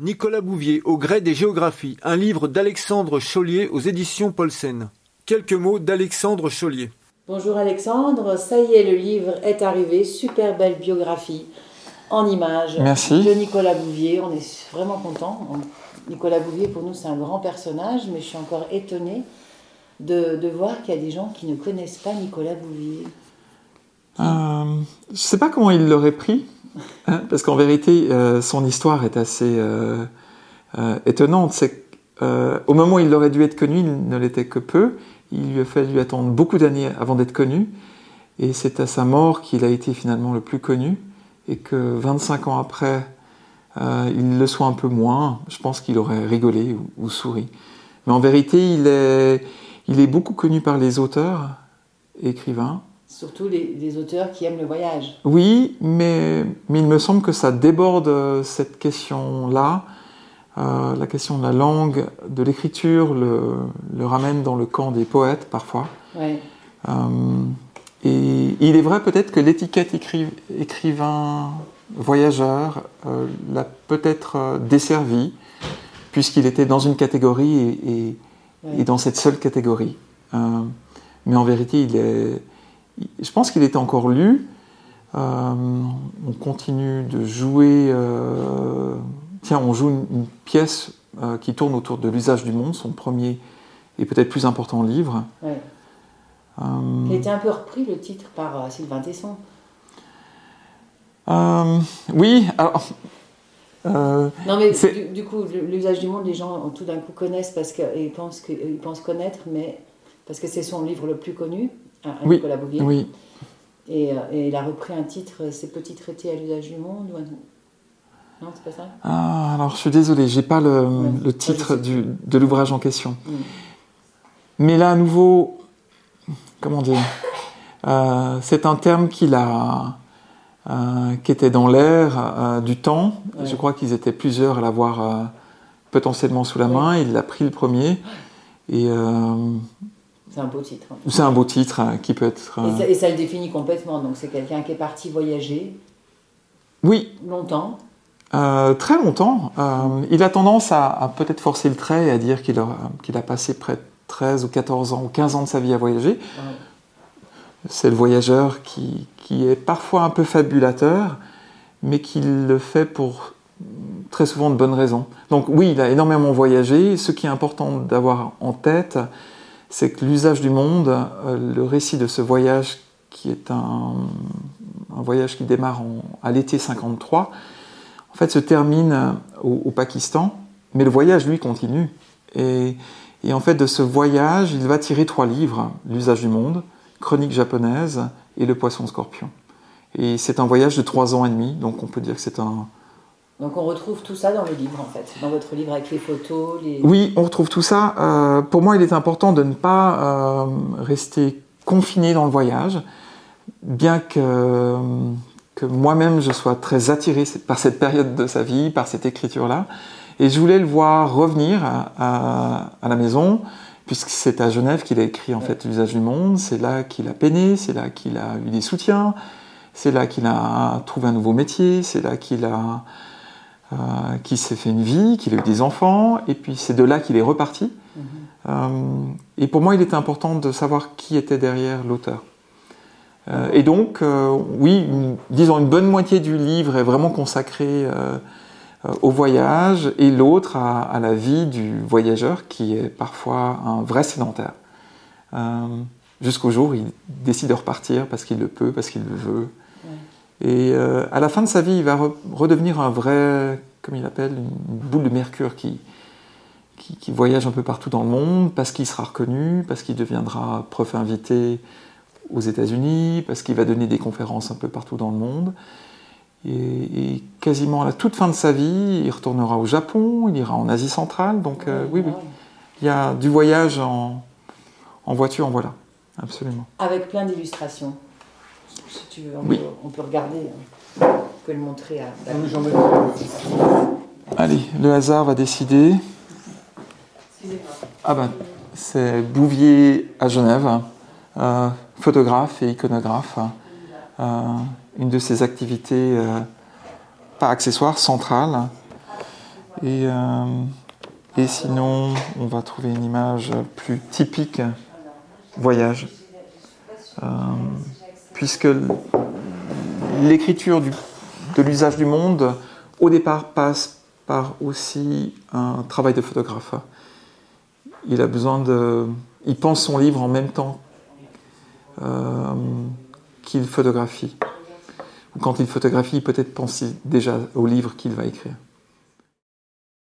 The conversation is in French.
Nicolas Bouvier, Au gré des géographies, un livre d'Alexandre Chollier aux éditions Paulsen. Quelques mots d'Alexandre Chollier. Bonjour Alexandre, ça y est, le livre est arrivé, super belle biographie en images Merci. de Nicolas Bouvier. On est vraiment content. Nicolas Bouvier, pour nous, c'est un grand personnage, mais je suis encore étonnée de, de voir qu'il y a des gens qui ne connaissent pas Nicolas Bouvier. Euh, je ne sais pas comment il l'aurait pris, hein, parce qu'en vérité, euh, son histoire est assez euh, euh étonnante. C'est au moment où il aurait dû être connu, il ne l'était que peu. Il lui a fallu attendre beaucoup d'années avant d'être connu, et c'est à sa mort qu'il a été finalement le plus connu, et que 25 ans après, il le soit un peu moins. Je pense qu'il aurait rigolé ou, ou, souri. Mais en vérité, il est, il est beaucoup connu par les auteurs, écrivains, Surtout les, les, auteurs qui aiment le voyage. Oui, mais, mais il me semble que ça déborde euh, cette question-là. Euh, la question de la langue, de l'écriture, le, le, ramène dans le camp des poètes parfois. Ouais. Euh, et il est vrai peut-être que l'étiquette écri écrivain voyageur euh, l'a peut-être desservi, puisqu'il était dans une catégorie et, et, ouais. et, dans cette seule catégorie. Mais en vérité, il est je pense qu'il est encore lu. Euh, on continue de jouer. Euh, tiens, on joue une, une pièce euh, qui tourne autour de l'usage du monde, son premier et peut-être plus important livre. Ouais. Il a été un peu repris le titre par Sylvain Tesson. oui, alors. non mais du, du, coup, l'usage du monde, les gens tout d'un coup connaissent parce qu'ils pensent, ils pensent connaître, mais parce que c'est son livre le plus connu à oui, Nicolas Bouvier. Oui. Et, euh, et, il a repris un titre, Ces petits traités à l'usage du monde ou un... Non, c'est pas ça Ah, alors je suis désolé, j'ai pas le, ouais, le titre du, de l'ouvrage en question. Mm. Mais là, à nouveau, comment dire euh, C'est un terme qu'il a, euh, qui était dans l'air euh, du temps. Ouais. Je crois qu'ils étaient plusieurs à l'avoir euh, potentiellement sous la main. Il l'a pris le premier. Et euh, c'est un beau titre. C'est un beau titre hein, qui peut être. Et, ça, et, ça, le définit complètement. Donc c'est quelqu'un qui est parti voyager. Oui. Longtemps. Euh, très longtemps. Euh, il a tendance à, à peut-être forcer le trait et à dire qu'il a, qu a, passé près de 13 ou 14 ans ou 15 ans de sa vie à voyager. Ouais. C'est le voyageur qui, qui, est parfois un peu fabulateur, mais qui le fait pour très souvent de bonnes raisons. Donc oui, il a énormément voyagé. Ce qui est important d'avoir en tête, c'est que l'usage du monde, euh, le récit de ce voyage qui est un, voyage qui démarre en, à l'été 53, en fait se termine au, au, Pakistan, mais le voyage lui continue. Et, en fait de ce voyage, il va tirer trois livres l'usage du monde, chronique japonaise et le poisson scorpion. Et c'est un voyage de trois ans et demi, donc on peut dire que c'est un, donc on retrouve tout ça dans le livre en fait, dans votre livre avec les photos. Les... Oui, on retrouve tout ça. Euh, pour moi, il est important de ne pas euh, rester confiné dans le voyage, bien que, que moi-même je sois très attiré par cette période de sa vie, par cette écriture-là. Et je voulais le voir revenir à, la maison, puisque c'est à Genève qu'il a écrit en fait l'usage du monde, c'est là qu'il a peiné, c'est là qu'il a eu des soutiens, c'est là qu'il a trouvé un nouveau métier, c'est là qu'il a euh, qui s'est fait une vie, qu'il a eu des enfants, et puis c'est de là qu'il est reparti. -hmm. euh, et pour moi, il était important de savoir qui était derrière l'auteur. Euh, et donc, oui, une, disons une bonne moitié du livre est vraiment consacrée au voyage, et l'autre à, à, la vie du voyageur, qui est parfois un vrai sédentaire. Jusqu'au jour où il décide de repartir parce qu'il le peut, parce qu'il le veut. Et euh, à la fin de sa vie, il va re redevenir un vrai, comme il appelle, une boule de mercure qui, qui, voyage un peu partout dans le monde, parce qu'il sera reconnu, parce qu'il deviendra prof invité aux États-Unis, parce qu'il va donner des conférences un peu partout dans le monde. Et, et, quasiment à la toute fin de sa vie, il retournera au Japon, il ira en Asie centrale. Donc euh, oui, oui, il y a du voyage en, en voiture, en voilà, absolument. Avec plein d'illustrations. Si tu veux, on, oui. peut, on peut regarder, on peut le montrer à. Allez, le hasard va décider. Ah ben, c'est Bouvier à Genève, euh, photographe et iconographe. Euh, une de ses activités, euh, pas accessoires, centrales. Et, euh, et sinon, on va trouver une image plus typique voyage. Euh, puisque l'écriture de l'usage du monde, au départ, passe par aussi un travail de photographe. Il a besoin de. Il pense son livre en même temps euh, qu'il photographie. Quand il photographie, peut-être penser déjà au livre qu'il va écrire.